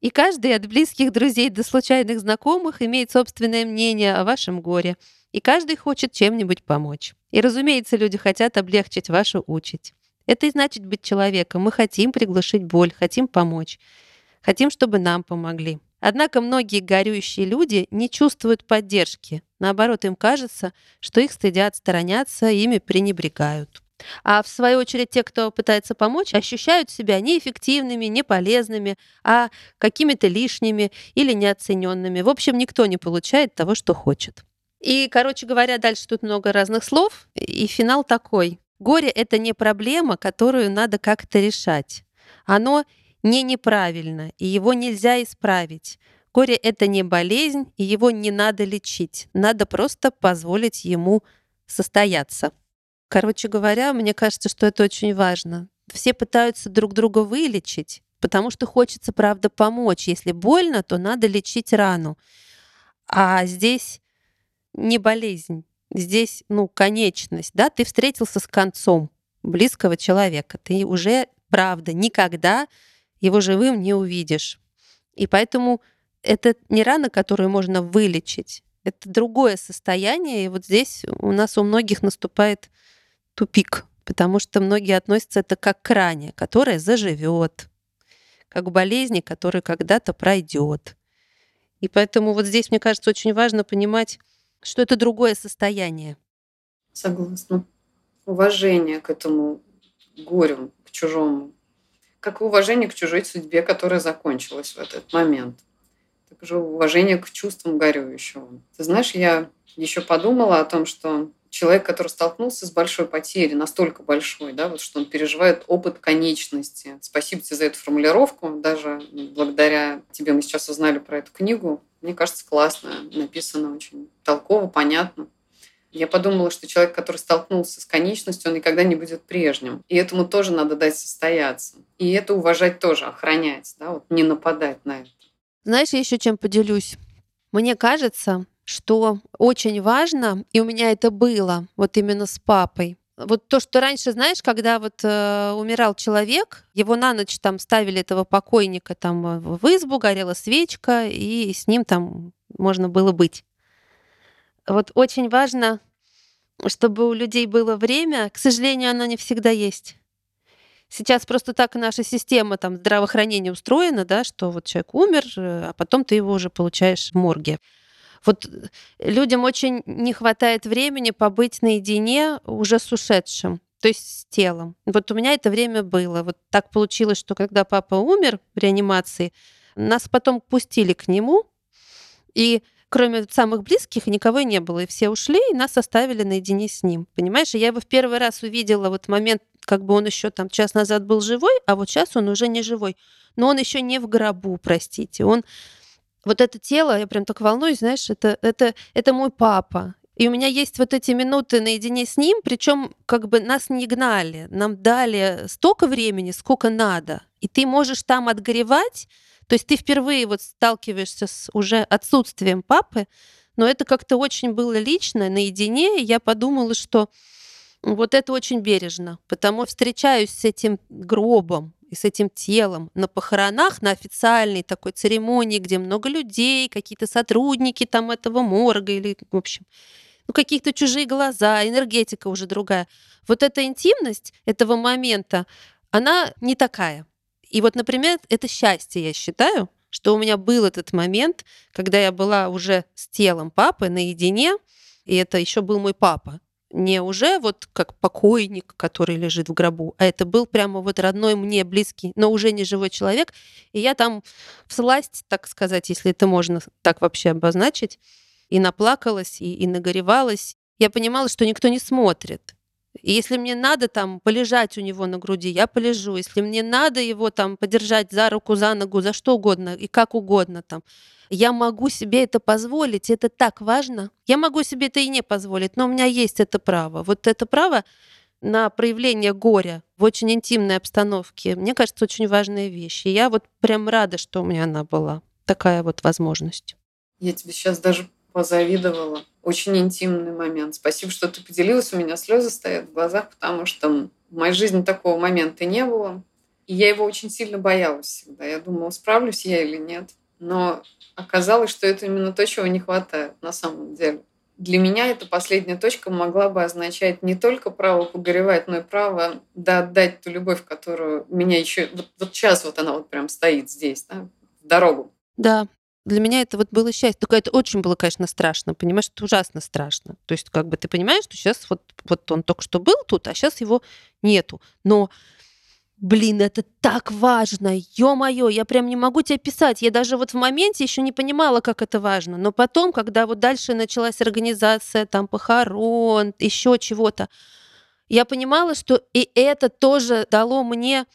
И каждый от близких друзей до случайных знакомых имеет собственное мнение о вашем горе, и каждый хочет чем-нибудь помочь. И, разумеется, люди хотят облегчить вашу участь. Это и значит быть человеком. Мы хотим приглушить боль, хотим помочь. Хотим, чтобы нам помогли. Однако многие горюющие люди не чувствуют поддержки. Наоборот, им кажется, что их стыдят, сторонятся, ими пренебрегают. А в свою очередь те, кто пытается помочь, ощущают себя неэффективными, неполезными, а какими-то лишними или неоцененными. В общем, никто не получает того, что хочет. И, короче говоря, дальше тут много разных слов, и финал такой. Горе — это не проблема, которую надо как-то решать. Оно не неправильно, и его нельзя исправить. Горе — это не болезнь, и его не надо лечить. Надо просто позволить ему состояться. Короче говоря, мне кажется, что это очень важно. Все пытаются друг друга вылечить, потому что хочется, правда, помочь. Если больно, то надо лечить рану. А здесь не болезнь, здесь, ну, конечность, да, ты встретился с концом близкого человека, ты уже, правда, никогда его живым не увидишь. И поэтому это не рана, которую можно вылечить. Это другое состояние. И вот здесь у нас у многих наступает тупик, потому что многие относятся это как к ране, которая заживет, как к болезни, которая когда-то пройдет. И поэтому вот здесь, мне кажется, очень важно понимать, что это другое состояние. Согласна. Уважение к этому горю, к чужому как уважение к чужой судьбе, которая закончилась в этот момент. Также уважение к чувствам горюющего. Ты знаешь, я еще подумала о том, что человек, который столкнулся с большой потерей, настолько большой, да, вот что он переживает опыт конечности. Спасибо тебе за эту формулировку. Даже благодаря тебе мы сейчас узнали про эту книгу. Мне кажется, классно написано, очень толково, понятно. Я подумала, что человек, который столкнулся с конечностью, он никогда не будет прежним. И этому тоже надо дать состояться. И это уважать тоже, охранять, да, вот не нападать на это. Знаешь, я еще чем поделюсь? Мне кажется, что очень важно, и у меня это было вот именно с папой, вот то, что раньше, знаешь, когда вот э, умирал человек, его на ночь там ставили этого покойника там в избу, горела свечка, и с ним там можно было быть. Вот очень важно, чтобы у людей было время. К сожалению, оно не всегда есть. Сейчас просто так наша система там здравоохранения устроена, да, что вот человек умер, а потом ты его уже получаешь в морге. Вот людям очень не хватает времени побыть наедине уже с ушедшим, то есть с телом. Вот у меня это время было. Вот так получилось, что когда папа умер в реанимации, нас потом пустили к нему, и кроме самых близких, никого не было. И все ушли, и нас оставили наедине с ним. Понимаешь? И я его в первый раз увидела вот момент, как бы он еще там час назад был живой, а вот сейчас он уже не живой. Но он еще не в гробу, простите. Он вот это тело, я прям так волнуюсь, знаешь, это, это, это мой папа. И у меня есть вот эти минуты наедине с ним, причем как бы нас не гнали, нам дали столько времени, сколько надо. И ты можешь там отгоревать, то есть ты впервые вот сталкиваешься с уже отсутствием папы, но это как-то очень было лично, наедине, я подумала, что Вот это очень бережно, потому встречаюсь с этим гробом и с этим телом на похоронах, на официальной такой церемонии, где много людей, какие-то сотрудники там этого морга или, в общем, ну, какие-то чужие глаза, энергетика уже другая. Вот эта интимность этого момента, она не такая. И вот, например, это счастье, я считаю, что у меня был этот момент, когда я была уже с телом папы наедине, и это еще был мой папа не уже вот как покойник, который лежит в гробу, а это был прямо вот родной мне, близкий, но уже не живой человек. И я там в сласть, так сказать, если это можно так вообще обозначить, и наплакалась, и, и нагоревалась. Я понимала, что никто не смотрит. И если мне надо там полежать у него на груди, я полежу. Если мне надо его там подержать за руку, за ногу, за что угодно и как угодно там, я могу себе это позволить, это так важно. Я могу себе это и не позволить, но у меня есть это право. Вот это право на проявление горя в очень интимной обстановке, мне кажется, очень важная вещь. И я вот прям рада, что у меня она была. Такая вот возможность. Я тебе сейчас даже позавидовала. Очень интимный момент. Спасибо, что ты поделилась. У меня слезы стоят в глазах, потому что в моей жизни такого момента не было. И я его очень сильно боялась всегда. Я думала, справлюсь я или нет. Но оказалось, что это именно то, чего не хватает на самом деле. Для меня эта последняя точка могла бы означать не только право погоревать, но и право да, отдать ту любовь, которую меня еще... Вот, вот сейчас вот она вот прям стоит здесь, да, в дорогу. Да, для меня это вот было счастье. Только это очень было, конечно, страшно. Понимаешь, это ужасно страшно. То есть, как бы ты понимаешь, что сейчас вот, вот он только что был тут, а сейчас его нету. Но Блин, это так важно, ё-моё, я прям не могу тебе писать. Я даже вот в моменте еще не понимала, как это важно. Но потом, когда вот дальше началась организация там похорон, еще чего-то, я понимала, что и это тоже дало мне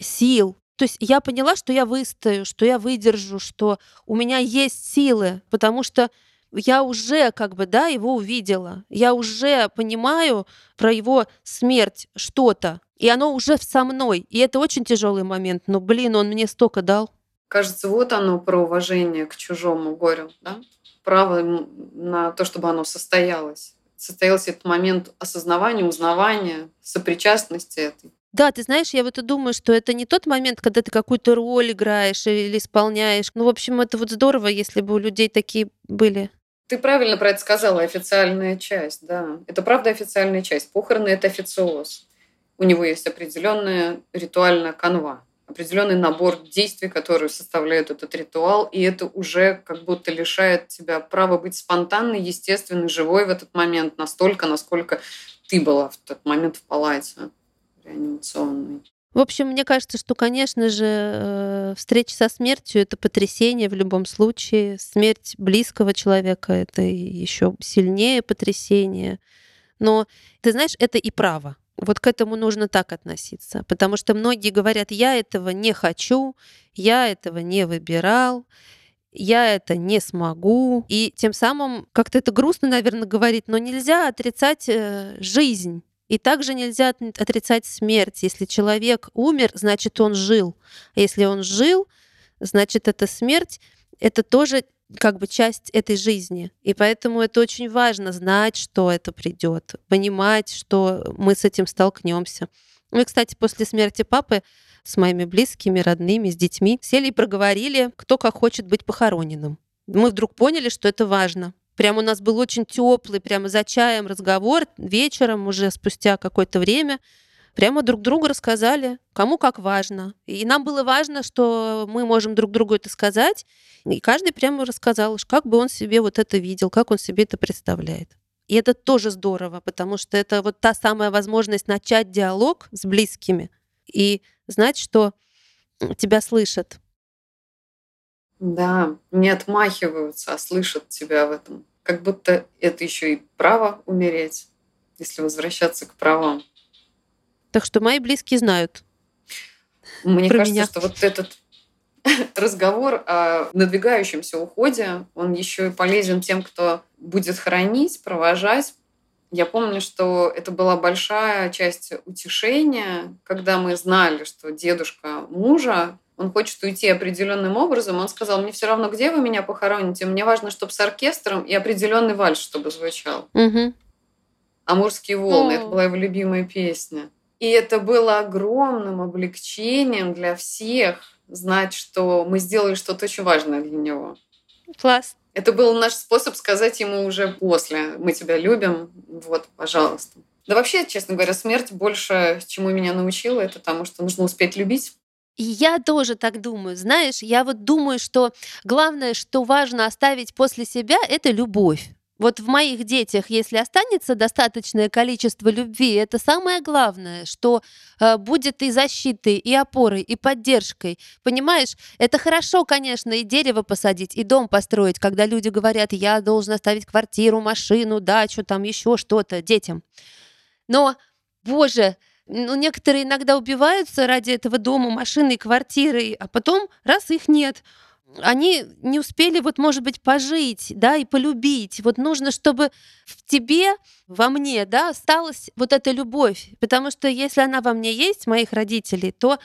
сил. То есть я поняла, что я выстою, что я выдержу, что у меня есть силы, потому что я уже как бы, да, его увидела. Я уже понимаю про его смерть что-то. И оно уже со мной. И это очень тяжелый момент. Но, блин, он мне столько дал. Кажется, вот оно про уважение к чужому горю, да? Право на то, чтобы оно состоялось. Состоялся этот момент осознавания, узнавания, сопричастности этой. Да, ты знаешь, я вот и думаю, что это не тот момент, когда ты какую-то роль играешь или исполняешь. Ну, в общем, это вот здорово, если бы у людей такие были. Ты правильно про это сказала, официальная часть, да. Это правда официальная часть. Похороны — это официоз у него есть определенная ритуальная канва, определенный набор действий, которые составляют этот ритуал, и это уже как будто лишает тебя права быть спонтанной, естественной, живой в этот момент настолько, насколько ты была в тот момент в палате реанимационной. В общем, мне кажется, что, конечно же, э, встреча со смертью это потрясение в любом случае. Смерть близкого человека это еще сильнее потрясение. Но ты знаешь, это и право. Вот к этому нужно так относиться, потому что многие говорят, я этого не хочу, я этого не выбирал, я это не смогу. И тем самым как-то это грустно, наверное, говорить, но нельзя отрицать э, жизнь. И также нельзя отрицать смерть. Если человек умер, значит, он жил. А если он жил, значит, это смерть, это тоже как бы часть этой жизни. И поэтому это очень важно знать, что это придет, понимать, что мы с этим столкнемся. Мы, кстати, после смерти папы с моими близкими, родными, с детьми сели и проговорили, кто как хочет быть похороненным. Мы вдруг поняли, что это важно. Прям у нас был очень теплый, прямо за чаем разговор вечером, уже спустя какое-то время прямо друг другу рассказали, кому как важно. И нам было важно, что мы можем друг другу это сказать. И каждый прямо рассказал, как бы он себе вот это видел, как он себе это представляет. И это тоже здорово, потому что это вот та самая возможность начать диалог с близкими и знать, что тебя слышат. Да, не отмахиваются, а слышат тебя в этом. Как будто это еще и право умереть, если возвращаться к правам. Так что мои близкие знают. Мне кажется, меня. что вот этот <laughs> разговор о надвигающемся уходе, он еще и полезен тем, кто будет хранить, провожать. Я помню, что это была большая часть утешения, когда мы знали, что дедушка мужа, он хочет уйти определенным образом. Он сказал, мне все равно, где вы меня похороните, мне важно, чтобы с оркестром и определенный вальс, чтобы звучал. Угу. «Амурские волны». Это была его любимая песня. И это было огромным облегчением для всех знать, что мы сделали что-то очень важное для него. Класс. Это был наш способ сказать ему уже после «мы тебя любим, вот, пожалуйста». Да вообще, честно говоря, смерть больше, чему меня научила, это тому, что нужно успеть любить. И я тоже так думаю. Знаешь, я вот думаю, что главное, что важно оставить после себя, это любовь. Вот в моих детях, если останется достаточное количество любви, это самое главное, что э, будет и защитой, и опорой, и поддержкой. Понимаешь, это хорошо, конечно, и дерево посадить, и дом построить, когда люди говорят, я должен оставить квартиру, машину, дачу, там еще что-то детям. Но, боже, ну, некоторые иногда убиваются ради этого дома, машины, квартиры, а потом раз их нет. Они не успели, вот, может быть, пожить, да, и полюбить. Вот нужно, чтобы в тебе, во мне, да, осталась вот эта любовь. Потому что если она во мне есть, моих родителей, то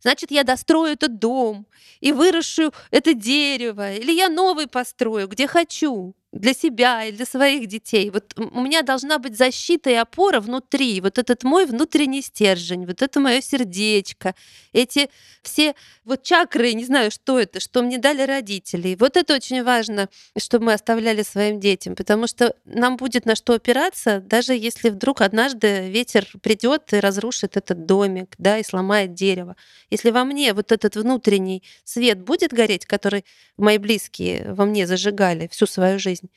значит, я дострою этот дом и вырушу это дерево, или я новый построю, где хочу для себя и для своих детей. Вот у меня должна быть защита и опора внутри. Вот этот мой внутренний стержень, вот это мое сердечко, эти все вот чакры, не знаю, что это, что мне дали родители. Вот это очень важно, чтобы мы оставляли своим детям, потому что нам будет на что опираться, даже если вдруг однажды ветер придет и разрушит этот домик, да, и сломает дерево. Если во мне вот этот внутренний свет будет гореть, который мои близкие во мне зажигали всю свою жизнь, жизнь,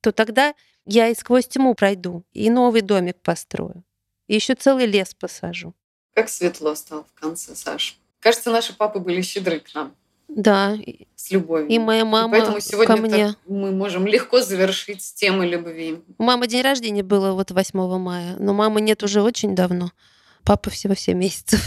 то тогда я и сквозь тьму пройду, и новый домик построю, и еще целый лес посажу. Как светло стало в конце, Саша. Кажется, наши папы были щедры к нам. Да. С любовью. И моя мама и поэтому сегодня ко мне. мы можем легко завершить с темой любви. У мамы день рождения было вот 8 мая, но мамы нет уже очень давно. Папа всего 7 месяцев.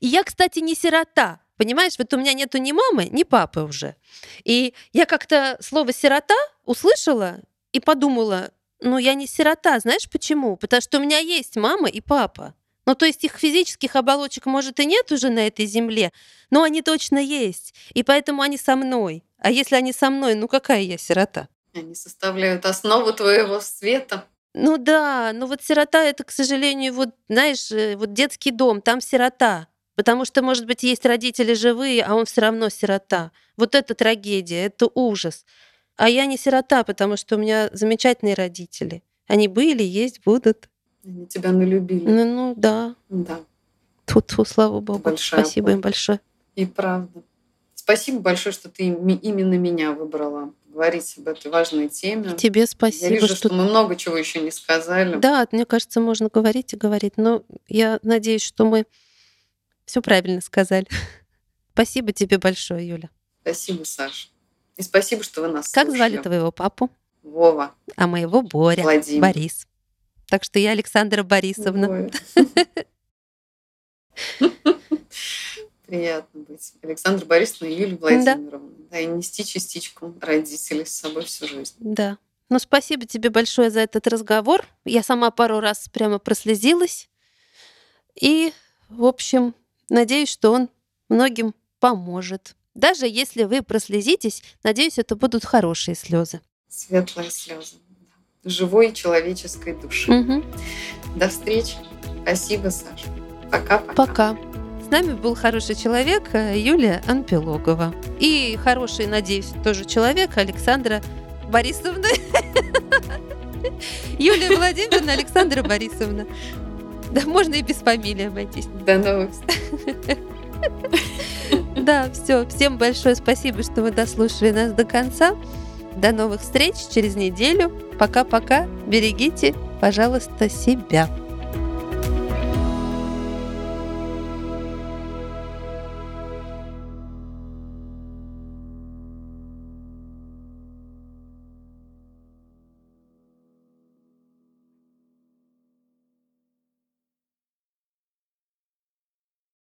И я, кстати, не сирота. Понимаешь, вот у меня нету ни мамы, ни папы уже. И я как-то слово «сирота» услышала и подумала, ну я не сирота, знаешь почему? Потому что у меня есть мама и папа. Ну, то есть их физических оболочек, может, и нет уже на этой земле, но они точно есть. И поэтому они со мной. А если они со мной, ну какая я сирота? Они составляют основу твоего света. Ну да, но вот сирота это, к сожалению, вот, знаешь, э, вот детский дом, там сирота. Потому что, может быть, есть родители живые, а он все равно сирота. Вот это трагедия, это ужас. А я не сирота, потому что у меня замечательные родители. Они были, есть, будут. Они тебя налюбили. Ну, ну да. Да. Тут, -тьфу, слава богу. Большая Спасибо им большое. И правда. Спасибо большое, что ты именно меня выбрала говорить об этой важной теме. Тебе спасибо. Я вижу, что... что мы много чего еще не сказали. Да, мне кажется, можно говорить и говорить. Но я надеюсь, что мы все правильно сказали. Спасибо тебе большое, Юля. Спасибо, Саша. И спасибо, что вы нас Как слушали. звали твоего папу? Вова. А моего Боря. Владимир. Борис. Так что я Александра Борисовна. <laughs> Приятно быть. Александра Борисовна и Юлия Владимировна. Да. да, и нести частичку родителей с собой всю жизнь. Да. Ну, спасибо тебе большое за этот разговор. Я сама пару раз прямо прослезилась. И, в общем, Надеюсь, что он многим поможет. Даже если вы прослезитесь, надеюсь, это будут хорошие слезы. Светлые слезы. Живой человеческой души. Угу. До встречи. Спасибо, Саша. Пока-пока. Пока. С нами был хороший человек э, Юлия Анпилогова. И хороший, надеюсь, тоже человек Александра Борисовна. <laughs> Юлия Владимировна Александра Борисовна. Да, можно и без фамилии обойтись. До новых Да, все. Всем большое спасибо, что вы дослушали нас до конца. До новых встреч через неделю. Пока-пока. Берегите, пожалуйста, себя.